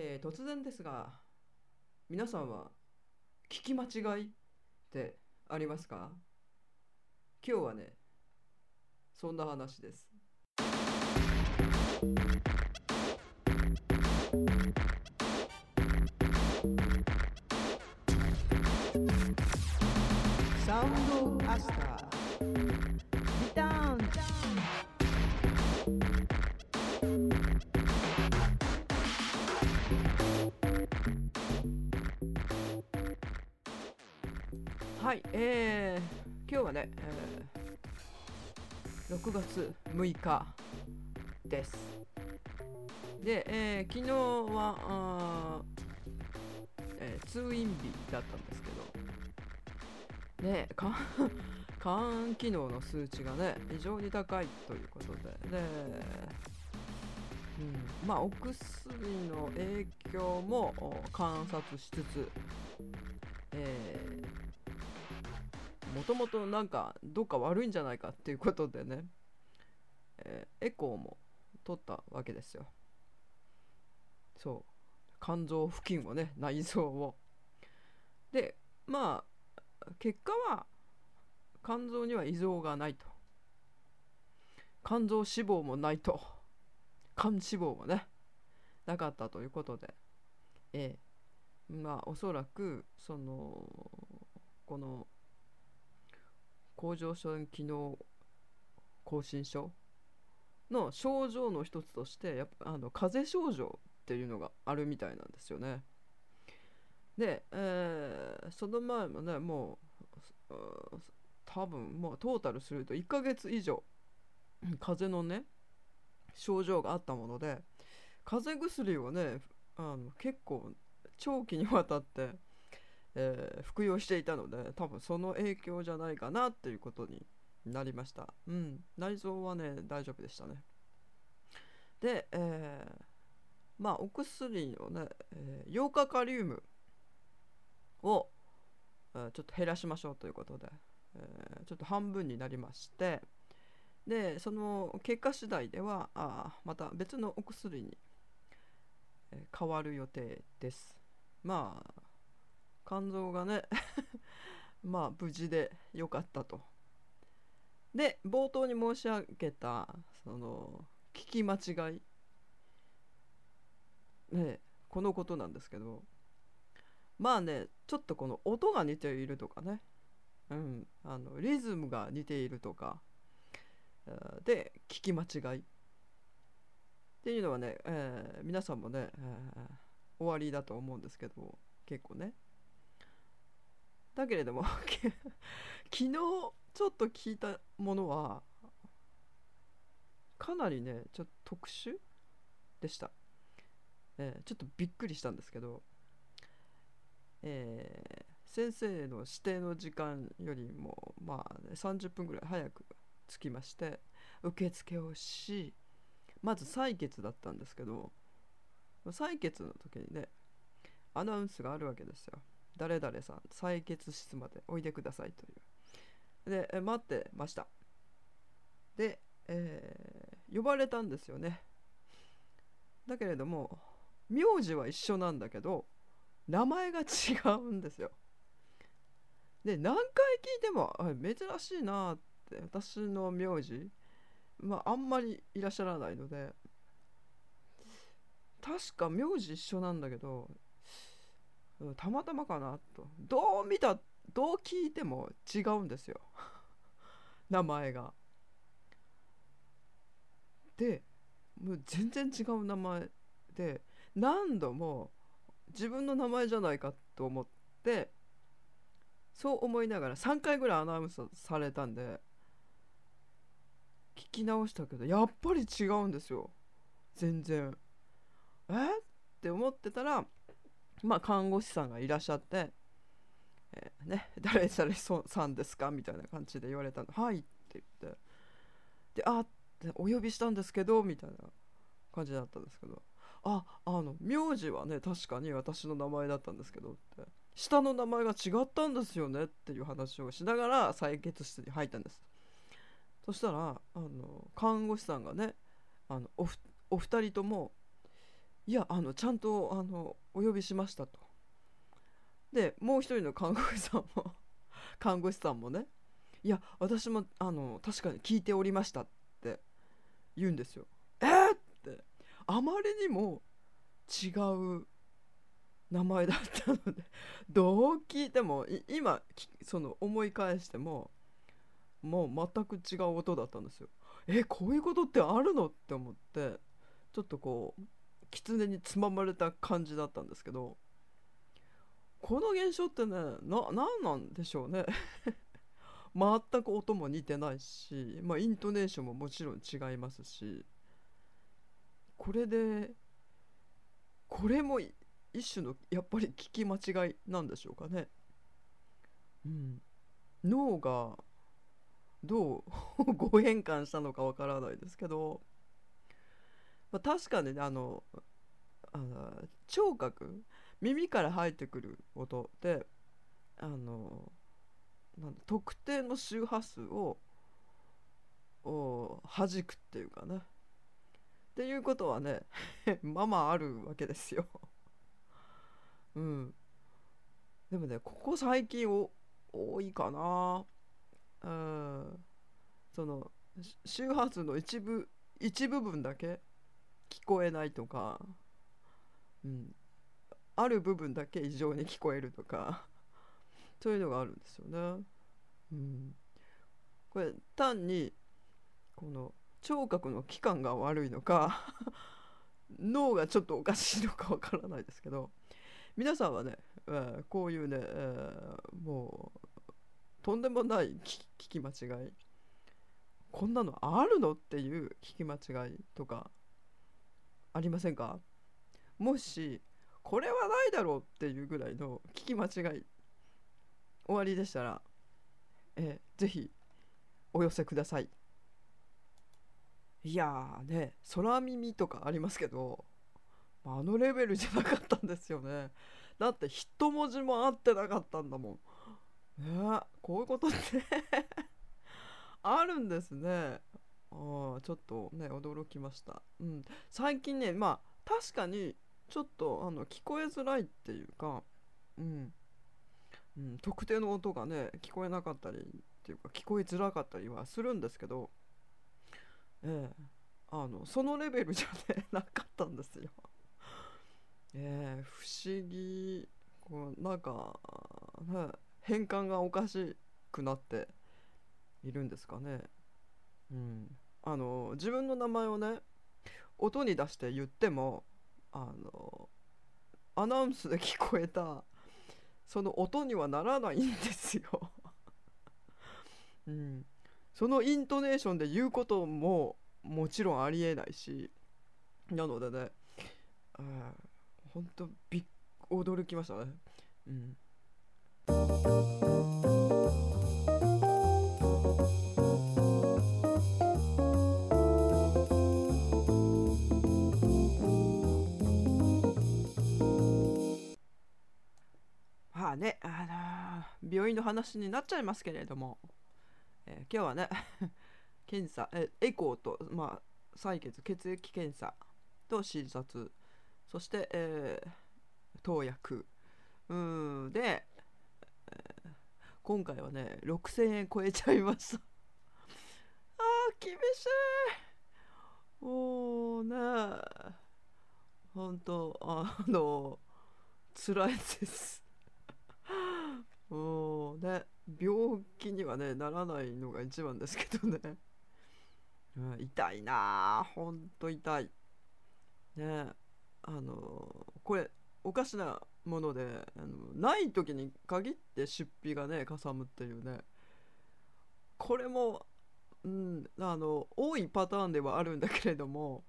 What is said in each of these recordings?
えー突然ですが皆さんは聞き間違いってありますか？今日はねそんな話です。サウンドアスターはい、えー、今日はね、えー、6月6日です。で、えー、昨日は、えー通院日だったんですけど、ね、肝機 能の数値がね、非常に高いということで、で、うん、まあ、お薬の影響も観察しつつ、えもともとなんかどっか悪いんじゃないかっていうことでね、えーエコーも取ったわけですよ。そう。肝臓付近をね内臓を。でまあ結果は肝臓には異常がないと。肝臓脂肪もないと。肝脂肪もねなかったということで。ええまあおそらくそのこの甲状腺機能亢進症の症状の一つとしてやっぱあの風邪症状っていうのがあるみたいなんですよね。で、えーその前もねもう多分もうトータルすると1ヶ月以上風邪のね症状があったもので風邪薬をねあの結構長期にわたってえー服用していたので多分その影響じゃないかなっていうことになりました。うん。内臓はね大丈夫でしたね。で、えーまあお薬をね、えー、ヨーカカリウムを、えーちょっと減らしましょうということで、えーちょっと半分になりましてでその結果次第ではあまた別のお薬に、え変わる予定です。まあ肝臓がね まあ無事でよかったと。で冒頭に申し上げたその聞き間違い。ねこのことなんですけど。まあねちょっとこの音が似ているとかね、うん、あのリズムが似ているとか。で聞き間違い。っていうのはね、えー皆さんもね、えー終わりだと思うんですけど結構ね。だけれども 昨日ちょっと聞いたものはかなりねちょっと特殊でした、えーちょっとびっくりしたんですけど、えー先生の指定の時間よりもまあ、ね、30分ぐらい早く着きまして受付をしまず採血だったんですけど採血の時にねアナウンスがあるわけですよ。誰々さん採血室までおいでくださいという。で待ってました。で、えー呼ばれたんですよね。だけれども名字は一緒なんだけど名前が違うんですよ。で何回聞いても珍しいなって私の名字まああんまりいらっしゃらないので確か名字一緒なんだけどうんたまたまかなとどう見たどう聞いても違うんですよ 名前が。でもう全然違う名前で何度も自分の名前じゃないかと思ってそう思いながら3回ぐらいアナウンスされたんで聞き直したけどやっぱり違うんですよ全然。え？って思ってたらまあ看護師さんがいらっしゃって「えーね 誰々そさんですか?」みたいな感じで言われたの「はい」って言って。で「あってお呼びしたんですけど」みたいな感じだったんですけど「ああの名字はね確かに私の名前だったんですけど」って。下の名前が違ったんですよねっていう話をしながら採血室に入ったんです。そしたらあの看護師さんがねあのおふお二人ともいやあのちゃんとあのお呼びしましたと。でもう一人の看護師さんも 看護師さんもねいや私もあの確かに聞いておりましたって言うんですよ。えー、って。あまりにも違う名前だったのでどう聞いても今その思い返してももう全く違う音だったんですよ。えこういうことってあるの？って思ってちょっとこう狐につままれた感じだったんですけどこの現象ってねな何なんでしょうね 全く音も似てないし、まあ、イントネーションももちろん違いますしこれでこれも一種のやっぱり聞き間違いなんでしょうかね。うん、脳がどう ご変換したのかわからないですけど、まあ、確かにねあのあの聴覚耳から入ってくる音であのなん特定の周波数を弾くっていうかね。っていうことはね まあまああるわけですよ。うん。でもねここ最近お多いかな。うん。その周波数の一部一部分だけ聞こえないとか、うん、ある部分だけ異常に聞こえるとか そういうのがあるんですよね。うん、これ単にこの聴覚の器官が悪いのか 脳がちょっとおかしいのかわからないですけど皆さんはね、えー、こういうね、えー、もうとんでもない聞き間違い。こんなのあるの？っていう聞き間違いとかありませんか？もしこれはないだろうっていうぐらいの聞き間違い終わりでしたら、えー、ぜひお寄せください。いやーね空耳とかありますけどあのレベルじゃなかったんですよね。だって一文字も合ってなかったんだもん。ねこういうことって あるんですね。あちょっとね驚きました、うん、最近ねまあ確かにちょっとあの聞こえづらいっていうか、うん、うん、特定の音がね聞こえなかったりっていうか聞こえづらかったりはするんですけどええ。あのそのレベルじゃね なかったんですよ。えー、不思議こうなんか、ね、変換がおかしくなっているんですかね。うん、あの自分の名前をね音に出して言ってもあのアナウンスで聞こえたその音にはならないんですよ。うん、そのイントネーションで言うことももちろんありえないしなのでね、本当びっ驚きましたね。うん。あねあのー、病院の話になっちゃいますけれども、えー、今日はね 検査えエコーとまあ採血血液検査と診察そして、えー、投薬。うんで、えー、今回はね6000円超えちゃいました。あー厳しい。もうね本当あの辛いです。もうね。病気にはねならないのが一番ですけどね、うん、痛いなほんと痛い。ね。あのこれおかしなものであのない時に限って出費がねかさむっていうね。これも、うん、あの多いパターンではあるんだけれども、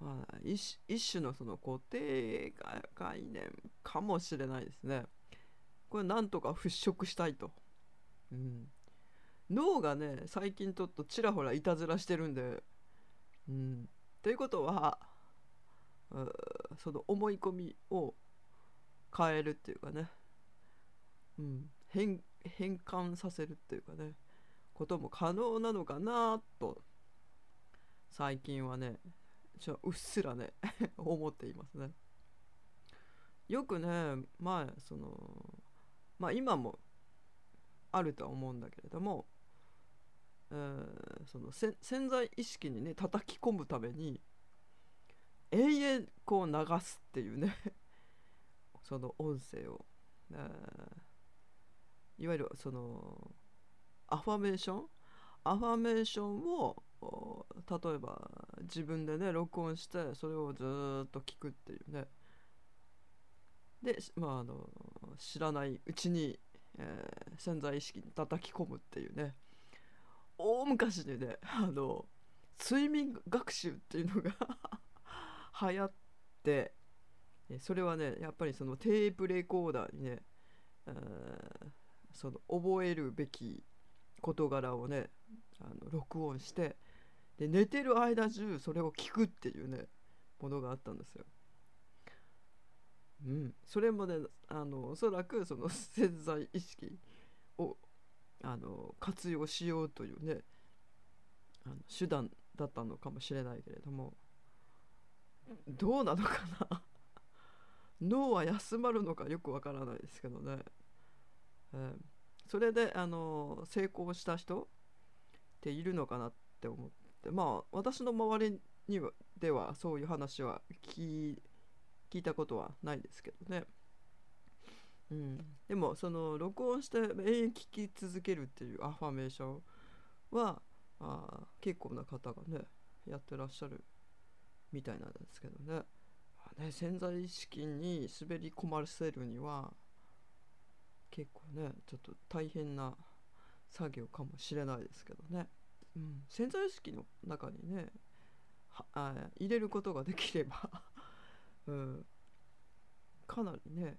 まあ、一一種のその固定概念かもしれないですね。これなんとか払拭したいと。うん、脳がね最近ちょっとちらほらいたずらしてるんで。うん、ということはその思い込みを変えるっていうかね、うん、変変換させるっていうかね。ことも可能なのかなと最近はね、じゃうっすらね 思っていますね。よくねまあそのまあ今もあるとは思うんだけれども、えー、その潜在意識にね叩き込むために永遠こう流すっていうね その音声を、えー、いわゆるそのアファメーション？アファメーションを例えば自分でね録音してそれをずっと聞くっていうね。で、まあ、あの知らないうちに、えー、潜在意識に叩き込むっていうね大昔にね あの睡眠学習っていうのが 流行ってそれはねやっぱりそのテープレコーダーにね、えー、その覚えるべき事柄をねあの録音してで寝てる間中それを聞くっていうねものがあったんですよ。うん、それもねあのおそらくその 潜在意識をあの活用しようというねあの手段だったのかもしれないけれどもどうなのかな？脳は休まるのか？よくわからないですけどね、えー、それであの成功した人っているのかなって思って。まあ私の周りにはではそういう話は聞いて聞いたことはないですけどね。うん、でもその録音して永遠聞き続けるっていうアファメーションはあ結構な方がねやってらっしゃるみたいなんですけどね。ね潜在意識に滑り込ませるには結構ねちょっと大変な作業かもしれないですけどね、うん、潜在意識の中にねあ入れることができればうん、かなりね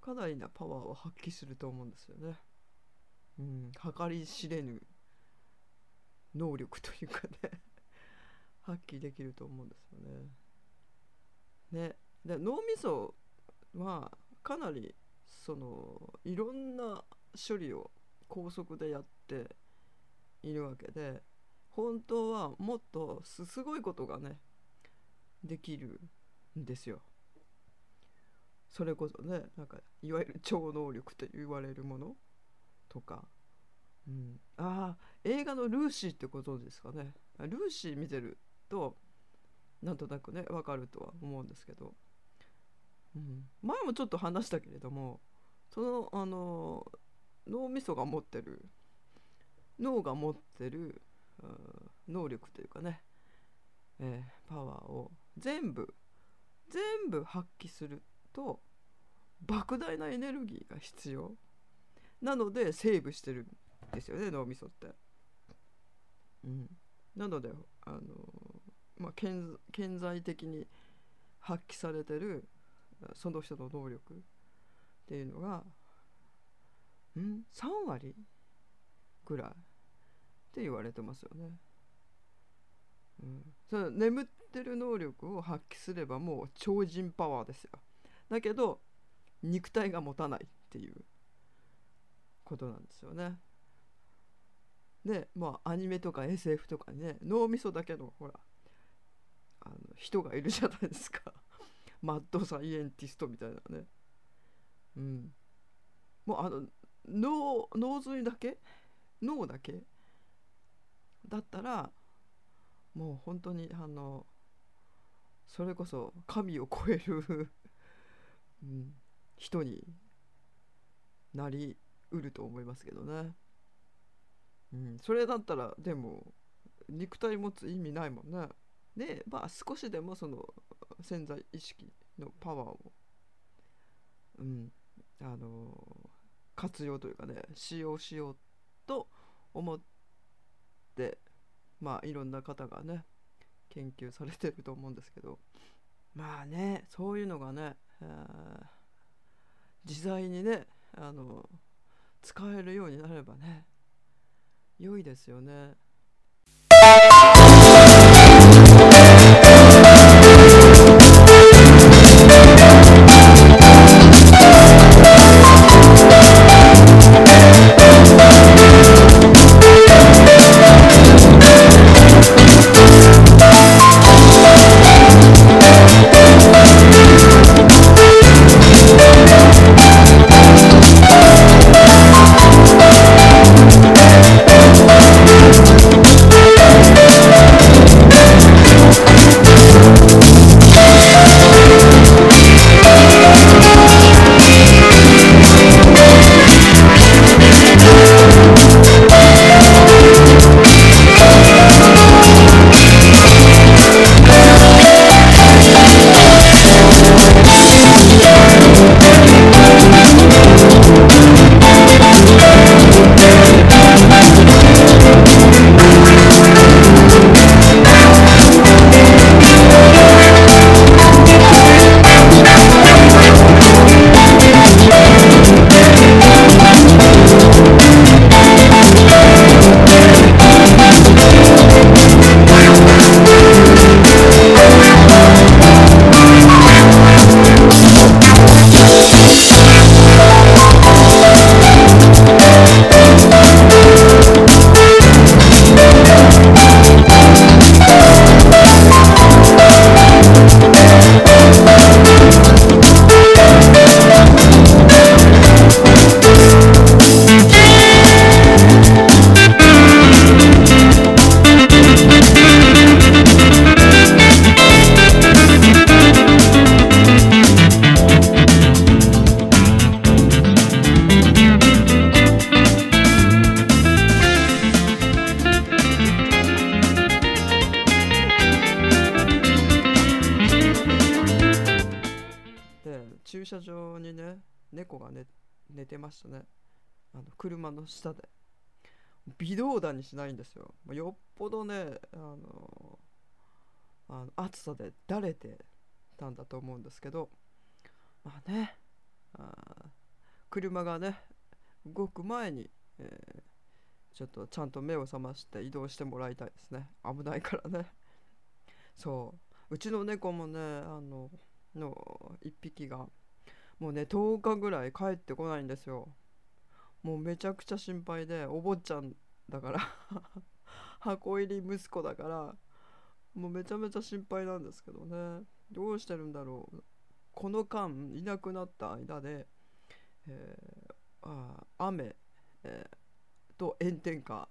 かなりなパワーを発揮すると思うんですよね。うん、計り知れぬ能力というかね発揮できると思うんですよね。ねで脳みそはかなりそのいろんな処理を高速でやっているわけで本当はもっとすごいことがねできるんですよ。それこそねなんかいわゆる超能力と言われるものとか、うん、ああ映画の「ルーシー」ってことですかね。ルーシー見てるとなんとなくね分かるとは思うんですけど、うん、前もちょっと話したけれどもそのあの脳みそが持ってる脳が持ってる能力というかね、えー、パワーを全部全部発揮すると莫大なエネルギーが必要なのでセーブしてるんですよね脳みそって。うん、なのであのまあ、顕在的に発揮されてるその人の能力っていうのがん3割ぐらいって言われてますよね。うん、その眠ってる能力を発揮すればもう超人パワーですよ。だけど肉体が持たないっていうことなんですよね。でまあアニメとか SF とかね脳みそだけのほらあの人がいるじゃないですか。マッドサイエンティストみたいなね。うん。もうあの脳脳髄だけ？脳だけ？だったらもう本当にあのそれこそ神を超える うん、人になりうると思いますけどね、うん、それだったらでも肉体持つ意味ないもんね。でまあ少しでもその潜在意識のパワーを、うん、あの活用というかね使用しようと思ってまあいろんな方がね研究されてると思うんですけどまあねそういうのがね、えー、自在にねあの使えるようになればね良いですよね。にしないんですよ。よっぽどねあのあの暑さでだれてたんだと思うんですけどまあねあ車がね動く前に、えー、ちょっとちゃんと目を覚まして移動してもらいたいですね。危ないからね。そう。うちの猫もねあのの1匹がもうね10日ぐらい帰ってこないんですよ。もうめちゃくちゃ心配でお坊ちゃんだから 箱入り息子だからもうめちゃめちゃ心配なんですけどね。どうしてるんだろう。この間いなくなった間で、えー、あ雨、えー、と炎天下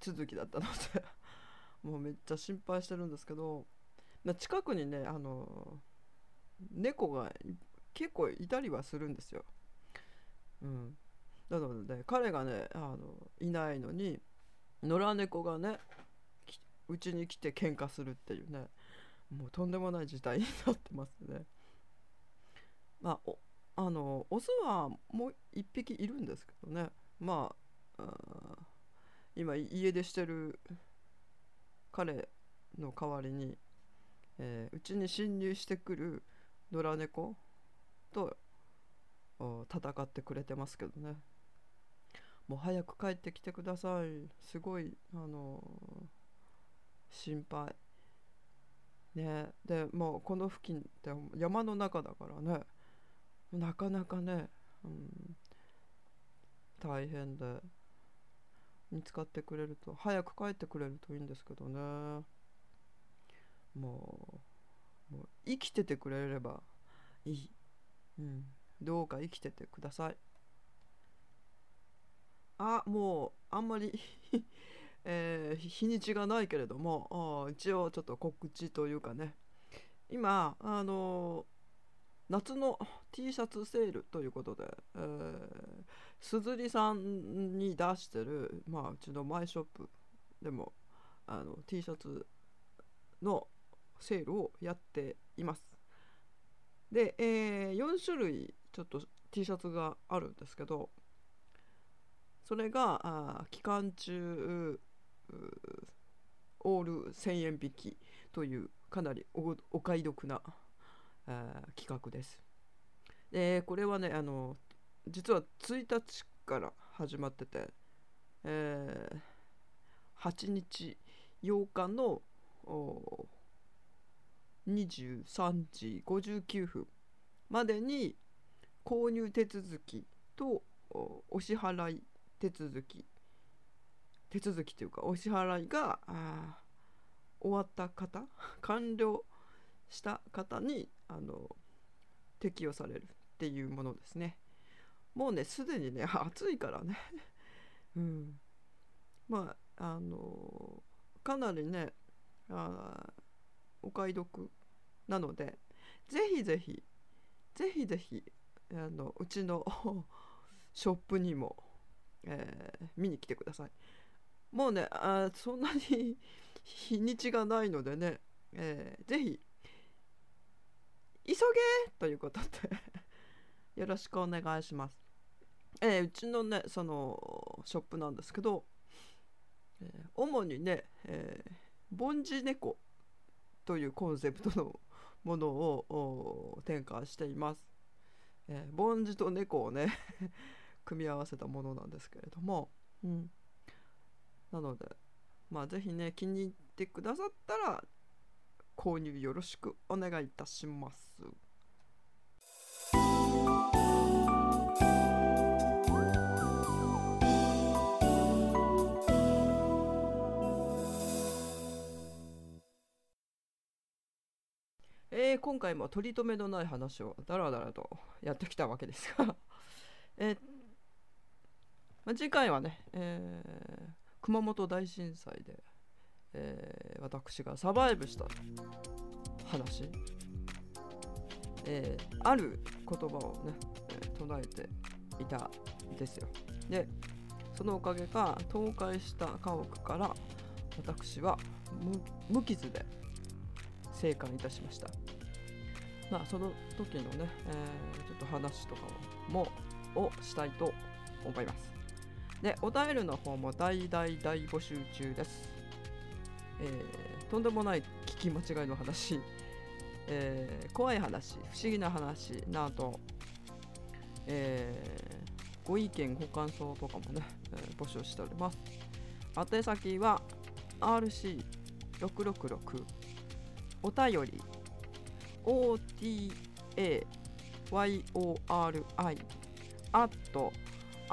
続きだったので もうめっちゃ心配してるんですけど近くにねあの猫が結構いたりはするんですよ。うん、なので、彼がねあのいないのに野良猫がねうちに来て喧嘩するっていうねもうとんでもない事態になってますね。まああのオスはもう1匹いるんですけどねまあ今家出してる彼の代わりにうち、えー、に侵入してくる野良猫と戦ってくれてますけどねもう早く帰ってきてください。すごいあの、心配。ね。でもうこの付近って山の中だからね。なかなかね、うん、大変で。見つかってくれると早く帰ってくれるといいんですけどね。もうもう生きててくれればいい、うん、どうか生きててください。あもうあんまり えー、日にちがないけれども一応ちょっと告知というかね今あの夏の T シャツセールということで、えー、すずりさんに出してる、まあ、うちのマイショップでもあの T シャツのセールをやっています。で、えー、4種類ちょっと T シャツがあるんですけどそれがあ期間中オール1000円引きというかなりお買い得な企画です。でこれはねあの実は1日から始まってて、えー、8日8日の23時59分までに購入手続きとお支払い手続き。手続きというかお支払いが終わった方？完了した方にあの適用されるっていうものですね。もうねすでにね 暑いからね。うん。まああのかなりねあお買い得なのでぜひぜひぜひぜひあのうちのショップにも、えー、見に来てくださいもうねあそんなに日にちがないのでね、えー、ぜひ急げということで よろしくお願いします。えー、うちのねそのショップなんですけど、えー、主にね、えー、凡字猫というコンセプトのものを展開しています。えー、凡字と猫をね組み合わせたものなんですけれども、うん、なのでまあ是非ね気に入ってくださったら購入よろしくお願いいたします。えー、今回も取り留めのない話をだらだらとやってきたわけですが。えー、まあ、次回はね、えー、熊本大震災で、えー、私がサバイブした話、えー、ある言葉をね、え、唱えていたんですよ。でそのおかげか倒壊した家屋から私は無傷で生還いたしました。まあその時のね、えーちょっと話とかもをしたいと思いますでお便りの方も大大大募集中です、えーとんでもない聞き間違いの話、えー怖い話不思議な話など、えーご意見ご感想とかもね、えー募集しております。宛先は RC666 お便り OTAYORI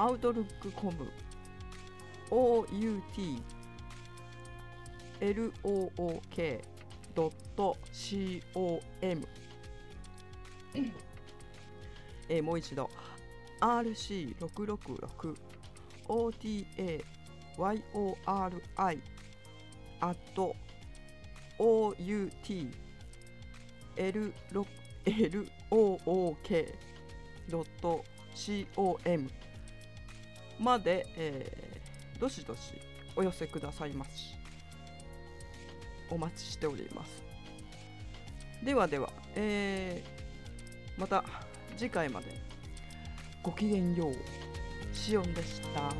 at outlook.com OUT LOOK.com えもう一度 RC666 OTAYORI at OUT LOOK.com まで、えーどしどしお寄せくださいます。しお待ちしております。ではでは、えーまた次回まで。ごきげんよう。しおんでした。